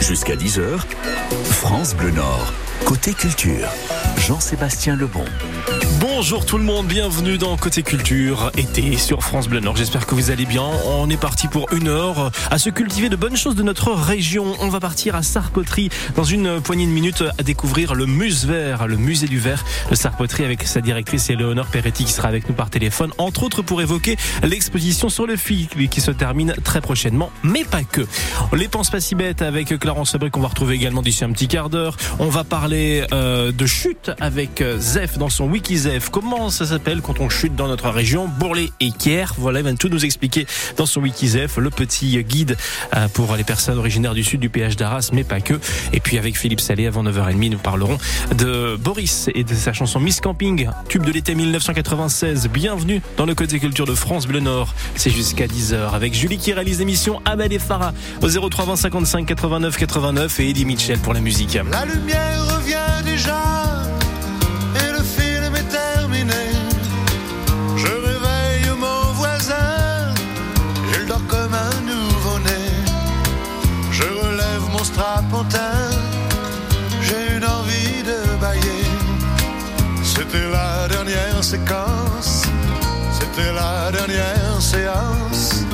Jusqu'à 10h, France Bleu Nord, côté culture. Jean-Sébastien Lebon. Bonjour tout le monde, bienvenue dans Côté Culture, été sur France Bleu Nord. J'espère que vous allez bien. On est parti pour une heure à se cultiver de bonnes choses de notre région. On va partir à Sarpoterie dans une poignée de minutes à découvrir le Muse Vert, le musée du verre de Sarpoterie avec sa directrice Éléonore Peretti qui sera avec nous par téléphone, entre autres pour évoquer l'exposition sur le fil qui se termine très prochainement, mais pas que. Les penses pas si bêtes avec Clarence Sabri qu'on va retrouver également d'ici un petit quart d'heure. On va parler euh, de chute avec euh, Zef dans son wiki Comment ça s'appelle quand on chute dans notre région? Bourlet et Kier. Voilà, il va tout nous expliquer dans son wiki Zef, le petit guide euh, pour les personnes originaires du sud du péage d'Arras, mais pas que. Et puis avec Philippe Salé, avant 9h30, nous parlerons de Boris et de sa chanson Miss Camping, tube de l'été 1996. Bienvenue dans le Côté Culture de France Bleu Nord. C'est jusqu'à 10h avec Julie qui réalise l'émission Abel et Farah au 03 20 55 89 89 et Eddie Mitchell pour la musique. La lumière revient déjà la dernière séquence, c'était la dernière séance.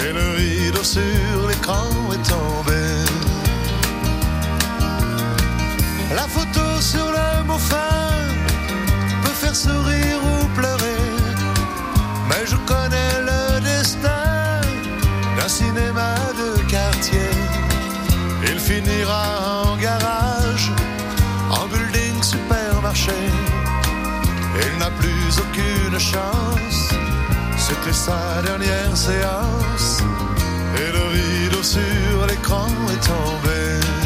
Et le rideau sur l'écran est tombé. La photo sur le mot fin peut faire sourire ou pleurer. Mais je connais le destin d'un cinéma de quartier. Il finira en garage, en building supermarché. Il n'a plus aucune chance. C'était sa dernière séance. Et le rideau sur l'écran est tombé.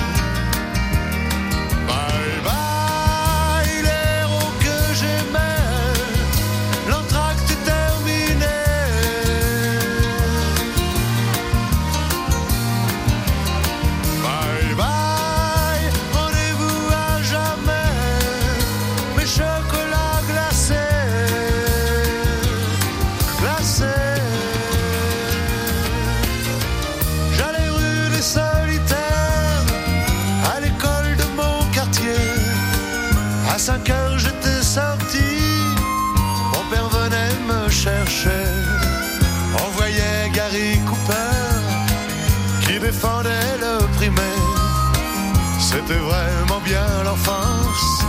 C'était vraiment bien l'enfance,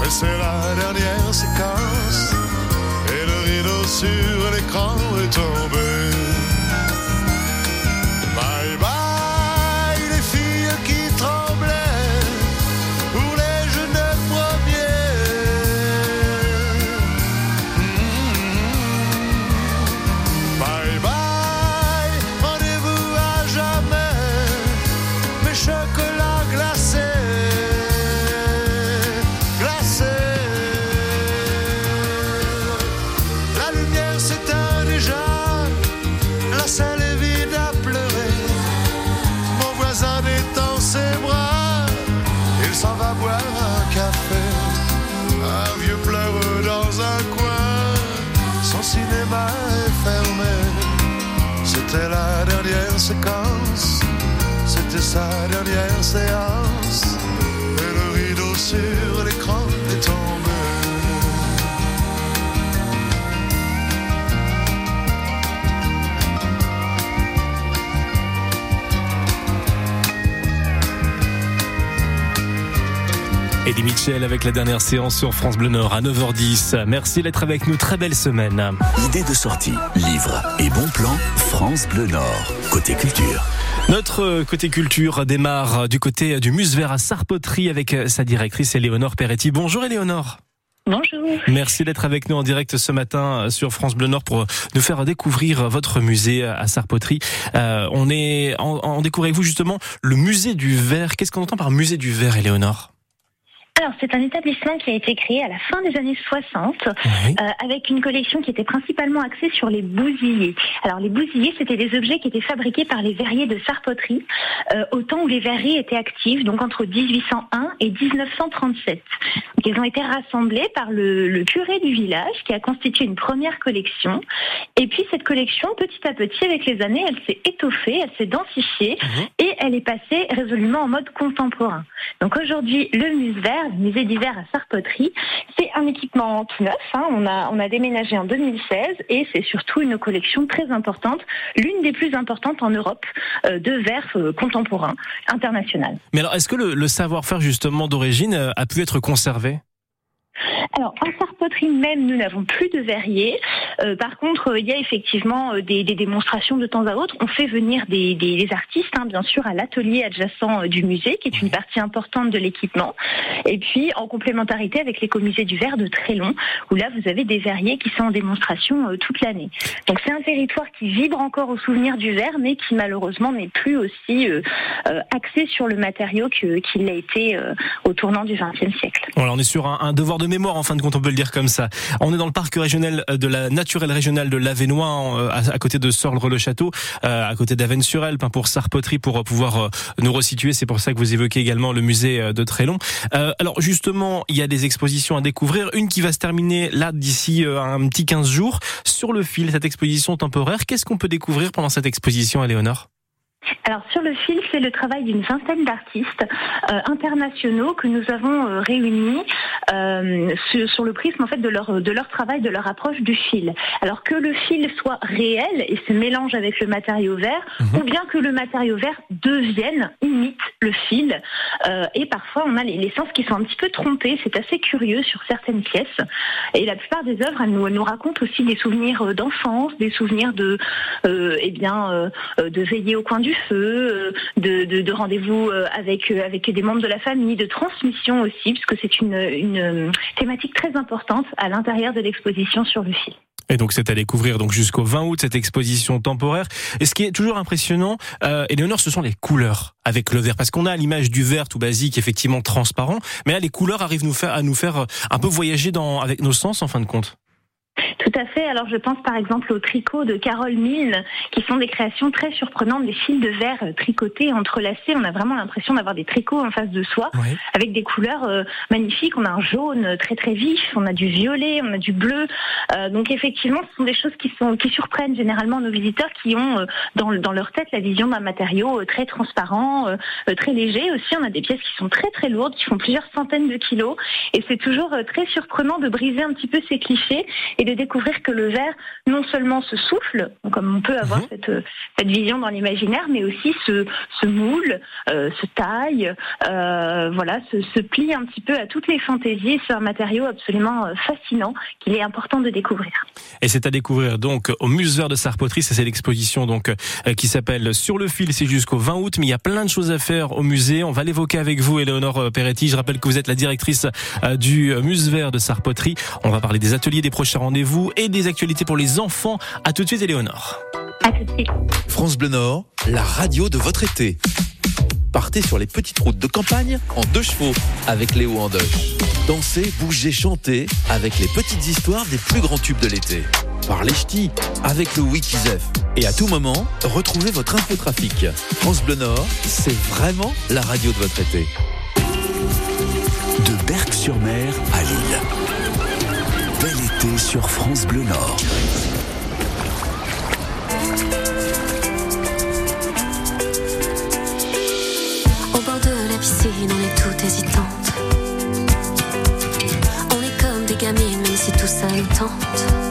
mais c'est la dernière séquence. Et le rideau sur l'écran est tombé. Son cinéma est fermé. C'était la dernière séquence, c'était sa dernière séance. Et le rideau sur l'écran Eddie Mitchell avec la dernière séance sur France Bleu Nord à 9h10. Merci d'être avec nous. Très belle semaine. Idée de sortie, livre et bon plan, France Bleu Nord, côté culture. Notre euh, côté culture démarre du côté du Muse Vert à Sarpoterie avec euh, sa directrice Éléonore Peretti. Bonjour Éléonore. Bonjour. Merci d'être avec nous en direct ce matin euh, sur France Bleu Nord pour nous faire découvrir votre musée à Sarpoterie. Euh, on est en, en découvre avec vous justement le musée du verre. Qu'est-ce qu'on entend par musée du verre, Éléonore? Alors, c'est un établissement qui a été créé à la fin des années 60 Oui. euh, avec une collection qui était principalement axée sur les bousillés. Alors, les bousillés, c'était des objets qui étaient fabriqués par les verriers de Sarpoterie euh, au temps où les verreries étaient actives, donc entre 1801 et 1937. Donc, ils ont été rassemblés par le, le curé du village qui a constitué une première collection. Et puis, cette collection, petit à petit, avec les années, elle s'est étoffée, elle s'est densifiée Mhm. et elle est passée résolument en mode contemporain. Donc aujourd'hui, le Muse-Vert, musée d'hiver à Sarpoterie, c'est un équipement tout neuf. Hein. On, a, on a déménagé en 2016 et c'est surtout une collection très importante, l'une des plus importantes en Europe euh, de verre euh, contemporain international. Mais alors, est-ce que le, le savoir-faire justement d'origine euh, a pu être conservé? Alors, en sarpoterie même, nous n'avons plus de verrier. Euh, par contre, il y a effectivement euh, des, des, démonstrations de temps à autre. On fait venir des, des, artistes, hein, bien sûr, à l'atelier adjacent euh, du musée, qui est une partie importante de l'équipement. Et puis, en complémentarité avec l'écomusée du verre de Trélon, où là, vous avez des verriers qui sont en démonstration toute l'année. Donc, c'est un territoire qui vibre encore au souvenir du verre, mais qui malheureusement n'est plus aussi axé sur le matériau qu'il l'a été au tournant du XXe siècle. Voilà, on est sur un, un devoir de mémoire en fin de compte, on peut le dire comme ça. On est dans le parc régional de la naturelle régionale de l'Avenois, euh, à, côté de Sorle-le-Château, euh, à côté d'Avennes-sur-Elpe, hein, pour Sarpoterie, pour euh, pouvoir nous resituer. C'est pour ça que vous évoquez également le musée de Trélon. alors justement, il y a des expositions à découvrir. Une qui va se terminer là d'ici un petit 15 jours sur le fil, cette exposition temporaire. Qu'est-ce qu'on peut découvrir pendant cette exposition, Éléonore? Alors sur le fil, c'est le travail d'une vingtaine d'artistes euh, internationaux que nous avons euh, réunis euh, sur, le prisme en fait de leur de leur travail, de leur approche du fil. Alors que le fil soit réel et se mélange avec le matériau vert, mhm. ou bien que le matériau vert devienne imite le fil. et parfois, on a les, les, sens qui sont un petit peu trompés. C'est assez curieux sur certaines pièces. Et la plupart des œuvres, elles nous, nous racontent aussi des souvenirs d'enfance, des souvenirs de eh bien de veiller au coin du feu, euh, de, rendez-vous euh, avec, euh, avec des membres de la famille, de transmission aussi, puisque c'est une, une thématique très importante à l'intérieur de l'exposition sur le fil. Et donc c'est à découvrir donc jusqu'au 20 août cette exposition temporaire. Et ce qui est toujours impressionnant, euh, Léonore, ce sont les couleurs avec le vert, parce qu'on a l'image du vert tout basique, effectivement transparent, mais là les couleurs arrivent nous faire, à nous faire un peu voyager dans avec nos sens en fin de compte. Tout à fait. Alors je pense par exemple au tricot de Carole Milne, qui sont des créations très surprenantes, des fils de verre tricotés, entrelacés. On a vraiment l'impression d'avoir des tricots en face de soi, avec des couleurs euh, magnifiques. On a un jaune très très vif, on a du violet, on a du bleu. Euh, donc effectivement, ce sont des choses qui sont qui surprennent généralement nos visiteurs, qui ont euh, dans, dans leur tête la vision d'un matériau très transparent, très léger. Aussi, on a des pièces qui sont très très lourdes, qui font plusieurs centaines de kilos, et c'est toujours très surprenant de briser un petit peu ces clichés et de découvrir que le verre non seulement se souffle, comme on peut avoir mhm. cette, cette vision dans l'imaginaire, mais aussi se, se moule, euh, se taille, euh, voilà, se, se, plie un petit peu à toutes les fantaisies. C'est un matériau absolument euh, fascinant qu'il est important de découvrir. Et c'est à découvrir donc au Museur de Sarpoterie, c'est l'exposition donc qui s'appelle Sur le fil, c'est jusqu'au 20 août, mais il y a plein de choses à faire au musée. On va l'évoquer avec vous, Eleonore Peretti. Je rappelle que vous êtes la directrice du Musée de Sarpoterie. On va parler des ateliers, des prochains rendez-vous et des actualités pour les enfants. À tout de suite, Éléonore. À tout de suite. France Bleu Nord, la radio de votre été. Partez sur les petites routes de campagne en deux chevaux avec Léo Andoche. Dansez, bougez, chantez avec les petites histoires des plus grands tubes de l'été. Parlez ch'ti avec le Wikizef. Et à tout moment, retrouvez votre infotrafic. France Bleu Nord, c'est vraiment la radio de votre été. De Berck-sur-Mer à Lille sur France Bleu Nord. Au bord de la piscine, on est toutes hésitantes. On est comme des gamines, même si tout ça nous tente.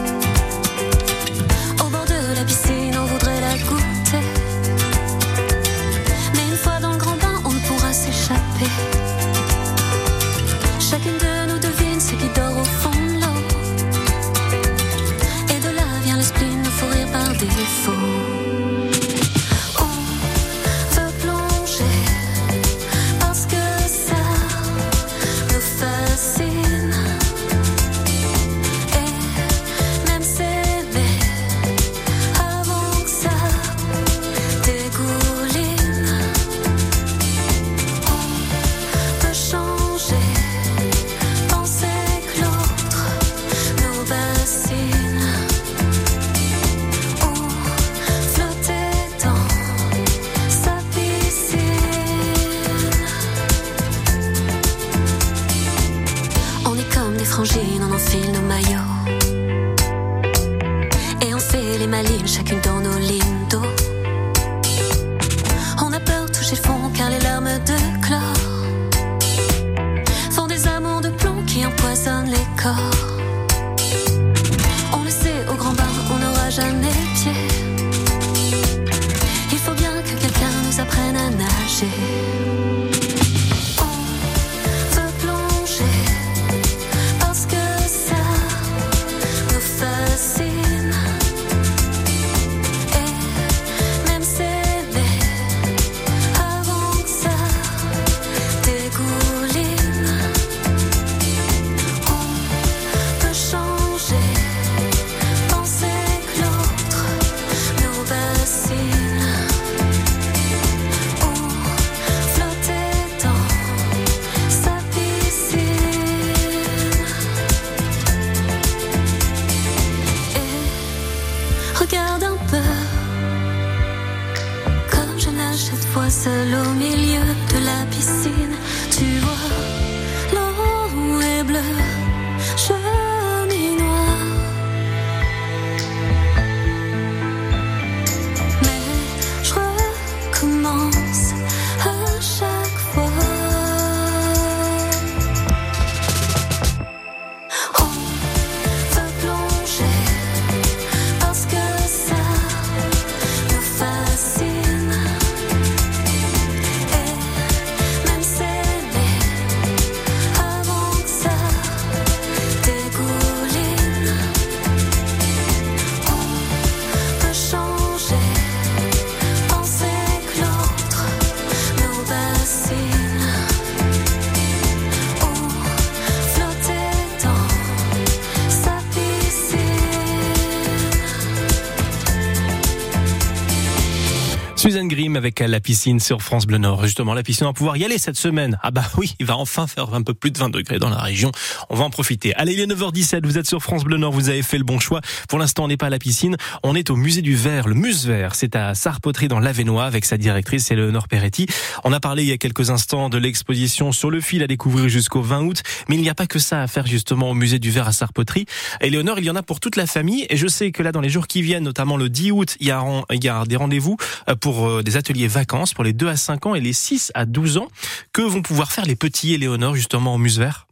Suzanne Grimm avec la piscine sur France Bleu Nord. Justement, la piscine, va pouvoir y aller cette semaine. Ah bah oui, il va enfin faire un peu plus de 20 degrés dans la région. On va en profiter. Allez, il est 9h17, vous êtes sur France Bleu Nord, vous avez fait le bon choix. Pour l'instant, on n'est pas à la piscine, on est au musée du verre, le Muse Vert. C'est à Sarpoterie dans l'Avenois avec sa directrice, Eleonore Peretti. On a parlé il y a quelques instants de l'exposition sur le fil à découvrir jusqu'au 20 août, mais il n'y a pas que ça à faire justement au musée du verre à Sarpoterie. Eleonore, il y en a pour toute la famille et je sais que là, dans les jours qui viennent, notamment le 10 août, il y a, des rendez-vous euh, euh, des ateliers vacances pour les 2 à 5 ans et les 6 à 12 ans. Que vont pouvoir faire les petits Éléonore justement au Muse Vert?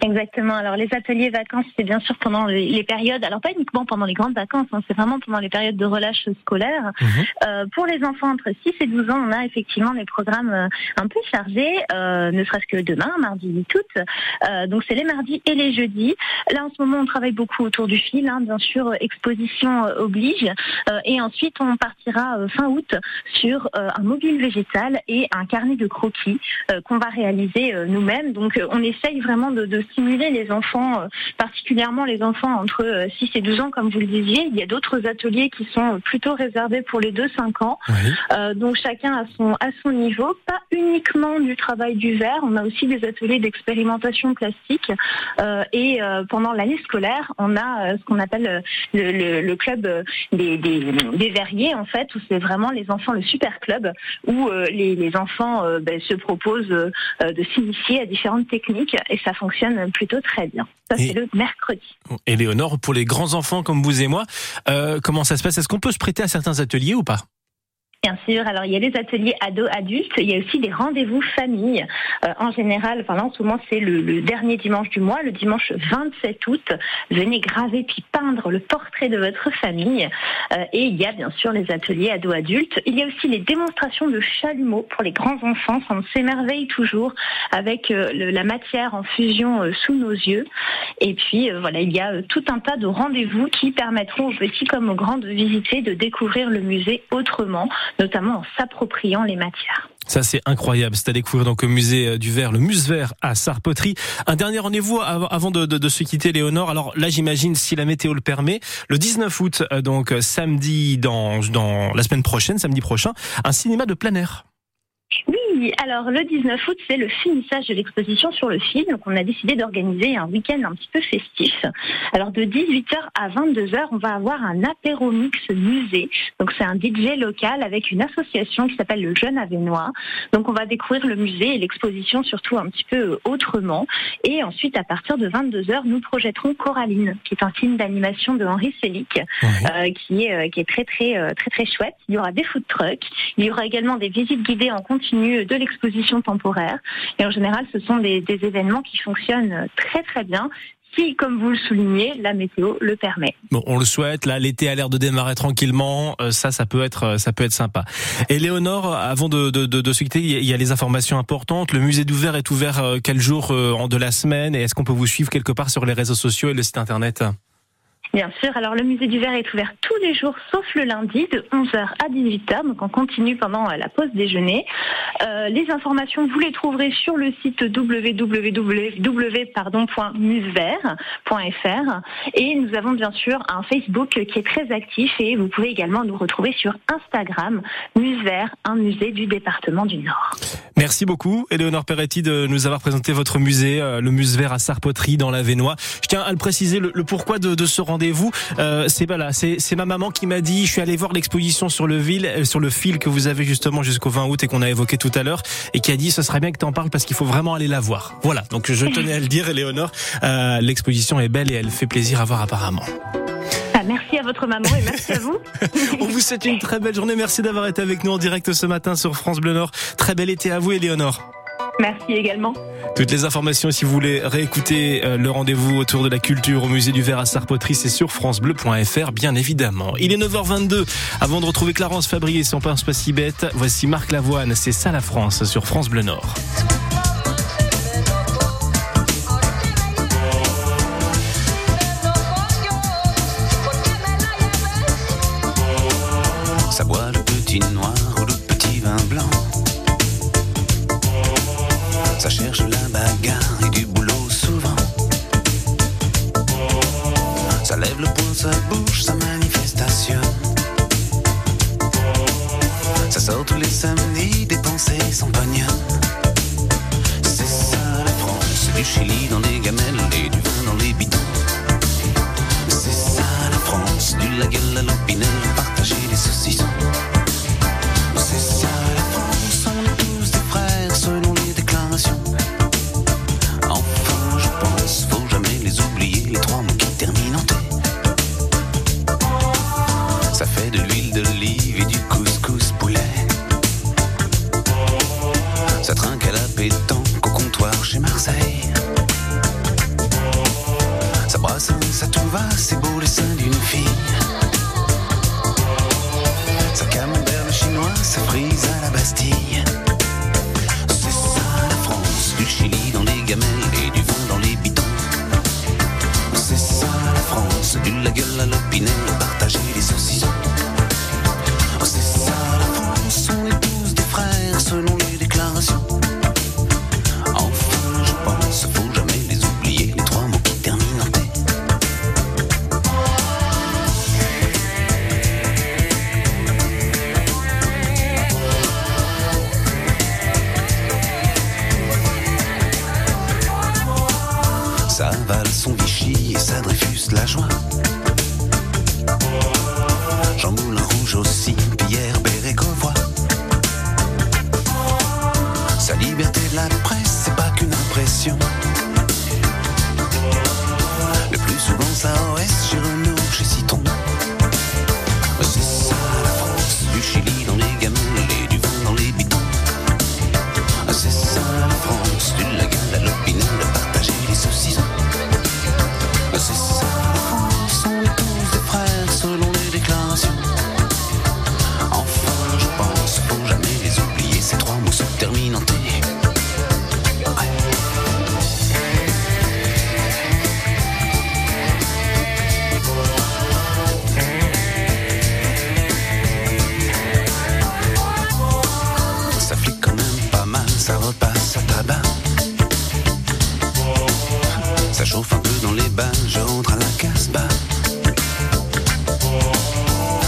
Exactement. Alors les ateliers vacances, c'est bien sûr pendant les, périodes, alors pas uniquement pendant les grandes vacances, hein, c'est vraiment pendant les périodes de relâche scolaire. Mhm. Euh, pour les enfants entre 6 et 12 ans, on a effectivement des programmes euh, un peu chargés, euh, ne serait-ce que demain, mardi 8 août. Euh, donc c'est les mardis et les jeudis. Là en ce moment, on travaille beaucoup autour du fil, hein, bien sûr, euh, exposition euh, oblige. Euh, et ensuite, on partira fin août sur un mobile végétal et un carnet de croquis euh, qu'on va réaliser euh, nous-mêmes. Donc on essaye vraiment de, de stimuler les enfants, euh, particulièrement les enfants entre euh, 6 et 12 ans, comme vous le disiez. Il y a d'autres ateliers qui sont plutôt réservés pour les 2-5 ans. Oui. Euh, donc chacun à son à son niveau, pas uniquement du travail du verre, on a aussi des ateliers d'expérimentation plastique Euh, et euh, pendant l'année scolaire, on a euh, ce qu'on appelle euh, le, le- le club euh, des, des, des verriers en fait, où c'est vraiment les enfants le super club où euh, les, les enfants euh, ben, se proposent euh, euh, de s'initier à différentes techniques et ça fonctionne plutôt très bien. Ça Et- c'est le mercredi. Éléonore, pour les grands enfants comme vous et moi, euh, comment ça se passe? Est-ce qu'on peut se prêter à certains ateliers ou pas? Bien sûr. Alors, il y a les ateliers ados-adultes. Il y a aussi des rendez-vous famille. Euh, en général, enfin là, en ce moment, c'est le, le dernier dimanche du mois, le dimanche 27 août. Venez graver puis peindre le portrait de votre famille. Euh, et il y a bien sûr les ateliers ados-adultes. Il y a aussi les démonstrations de chalumeau pour les grands enfants. On s'émerveille toujours avec euh, le- la matière en fusion euh, sous nos yeux. Et puis, euh, voilà, il y a tout un tas de rendez-vous qui permettront aux petits comme aux grands de visiter, de découvrir le musée autrement notamment en s'appropriant les matières. Ça c'est incroyable, c'est à découvrir donc au musée euh, du verre, le Muse Vert à Sarpoterie. Un dernier rendez-vous av- avant de, de- de se quitter, Léonore. Alors là, j'imagine si la météo le permet, le 19 août, euh, donc samedi dans dans la semaine prochaine, samedi prochain, un cinéma de plein air. Oui, alors le 19 août, c'est le finissage de l'exposition sur le film. Donc on a décidé d'organiser un week-end un petit peu festif. Alors de 18h à 22h, on va avoir un apéro mix musée. Donc c'est un DJ local avec une association qui s'appelle le Jeune Avenois. Donc on va découvrir le musée et l'exposition surtout un petit peu autrement. Et ensuite, à partir de 22h, nous projetterons Coraline, qui est un film d'animation de Henri Selick. euh, qui est euh, qui est très très euh, très très chouette. Il y aura des food trucks, il y aura également des visites guidées en continu de l'exposition temporaire. Et en général, ce sont des, événements qui fonctionnent très très bien. si, comme vous le soulignez, la météo le permet. Bon, on le souhaite. Là, l'été a l'air de démarrer tranquillement. Euh, ça, ça peut être, ça peut être sympa. Et Léonore, avant de, de, de, de se quitter, il y a les informations importantes. Le musée d'ouvert est ouvert quel jour de la semaine? Et est-ce qu'on peut vous suivre quelque part sur les réseaux sociaux et le site internet? Bien sûr. Alors, le musée du verre est ouvert tous les jours, sauf le lundi, de 11h à 18h. Donc, on continue pendant euh, la pause déjeuner. Euh, les informations, vous les trouverez sur le site www.musevert.fr. Et nous avons bien sûr un Facebook qui est très actif et vous pouvez également nous retrouver sur Instagram, Musevert, un musée du département du Nord. Merci beaucoup, Éléonore Peretti, de nous avoir présenté votre musée, euh, le Musevert à Sarpoterie dans la Vénois. Je tiens à le préciser, le, pourquoi de, de ce rendez vous euh, c'est voilà, c'est ma maman qui m'a dit. Je suis allé voir l'exposition sur le ville, euh, sur le fil que vous avez justement jusqu'au 20 août et qu'on a évoqué tout à l'heure, et qui a dit ce serait bien que tu en parles parce qu'il faut vraiment aller la voir. Voilà. Donc je tenais à le dire, Éléonore. Euh, l'exposition est belle et elle fait plaisir à voir apparemment. Ah, merci à votre maman et merci à vous. On vous souhaite une très belle journée. Merci d'avoir été avec nous en direct ce matin sur France Bleu Nord. Très bel été à vous, Éléonore. Merci également. Toutes les informations, si vous voulez réécouter euh, le rendez-vous autour de la culture au musée du verre à Sarpoterie, c'est sur francebleu.fr, bien évidemment. Il est 9h22. Avant de retrouver Clarence Fabrier, son pince pas si bête, voici Marc Lavoine, c'est ça la France sur France Bleu Nord.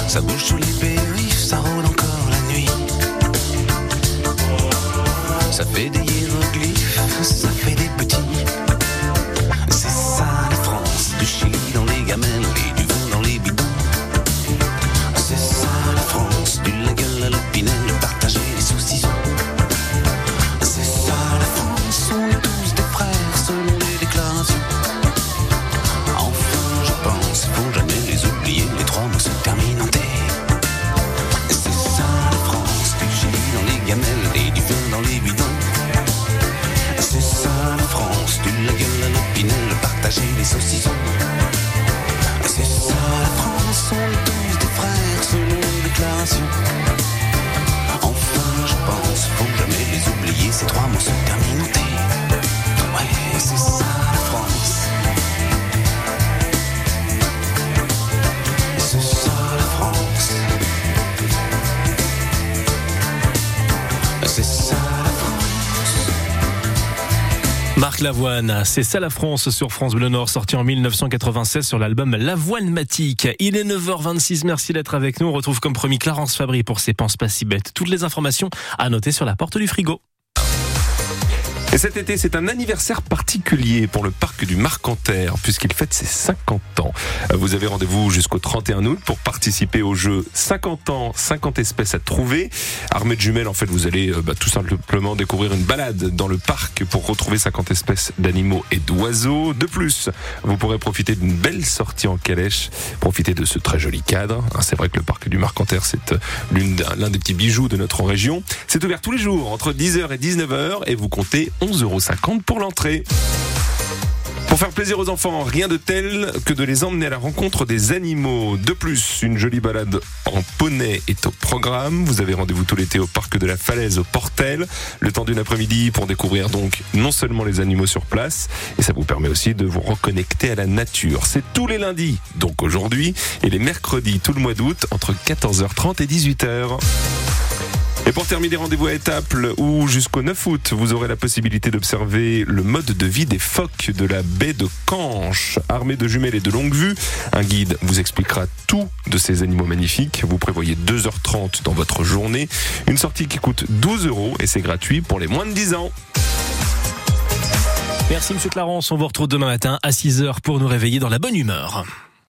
Ça bouge sous les périphes, ça rôde encore la nuit. Ça fait des hiéroglyphes, ça Lavoine, c'est ça la France sur France Bleu Nord, sorti en 1996 sur l'album Lavoine Matique. Il est 9h26, merci d'être avec nous. On retrouve comme promis Clarence Fabry pour ses penses pas si bêtes. Toutes les informations à noter sur la porte du frigo. Et cet été, c'est un anniversaire particulier pour le parc du Marcanterre, puisqu'il fête ses 50 ans. Vous avez rendez-vous jusqu'au 31 août pour participer au jeu 50 ans, 50 espèces à trouver. Armée de jumelles, en fait, vous allez euh, bah, tout simplement découvrir une balade dans le parc pour retrouver 50 espèces d'animaux et d'oiseaux. De plus, vous pourrez profiter d'une belle sortie en calèche, profiter de ce très joli cadre. Hein, c'est vrai que le parc du Marcanterre, c'est euh, l'un des petits bijoux de notre région. C'est ouvert tous les jours, entre 10h et 19h, et vous comptez 11,50 euros pour l'entrée. Pour faire plaisir aux enfants, rien de tel que de les emmener à la rencontre des animaux. De plus, une jolie balade en poney est au programme. Vous avez rendez-vous tout l'été au parc de la Falaise au Portel. Le temps d'une après-midi pour découvrir donc non seulement les animaux sur place, et ça vous permet aussi de vous reconnecter à la nature. C'est tous les lundis, donc aujourd'hui, et les mercredis tout le mois d'août entre 14h30 et 18h. Et pour terminer, rendez-vous à Étaples où jusqu'au 9 août, vous aurez la possibilité d'observer le mode de vie des phoques de la baie de Canche. Armé de jumelles et de longue vue, un guide vous expliquera tout de ces animaux magnifiques. Vous prévoyez 2h30 dans votre journée. Une sortie qui coûte 12 euros et c'est gratuit pour les moins de 10 ans. Merci Monsieur Clarence, on vous retrouve demain matin à 6h pour nous réveiller dans la bonne humeur.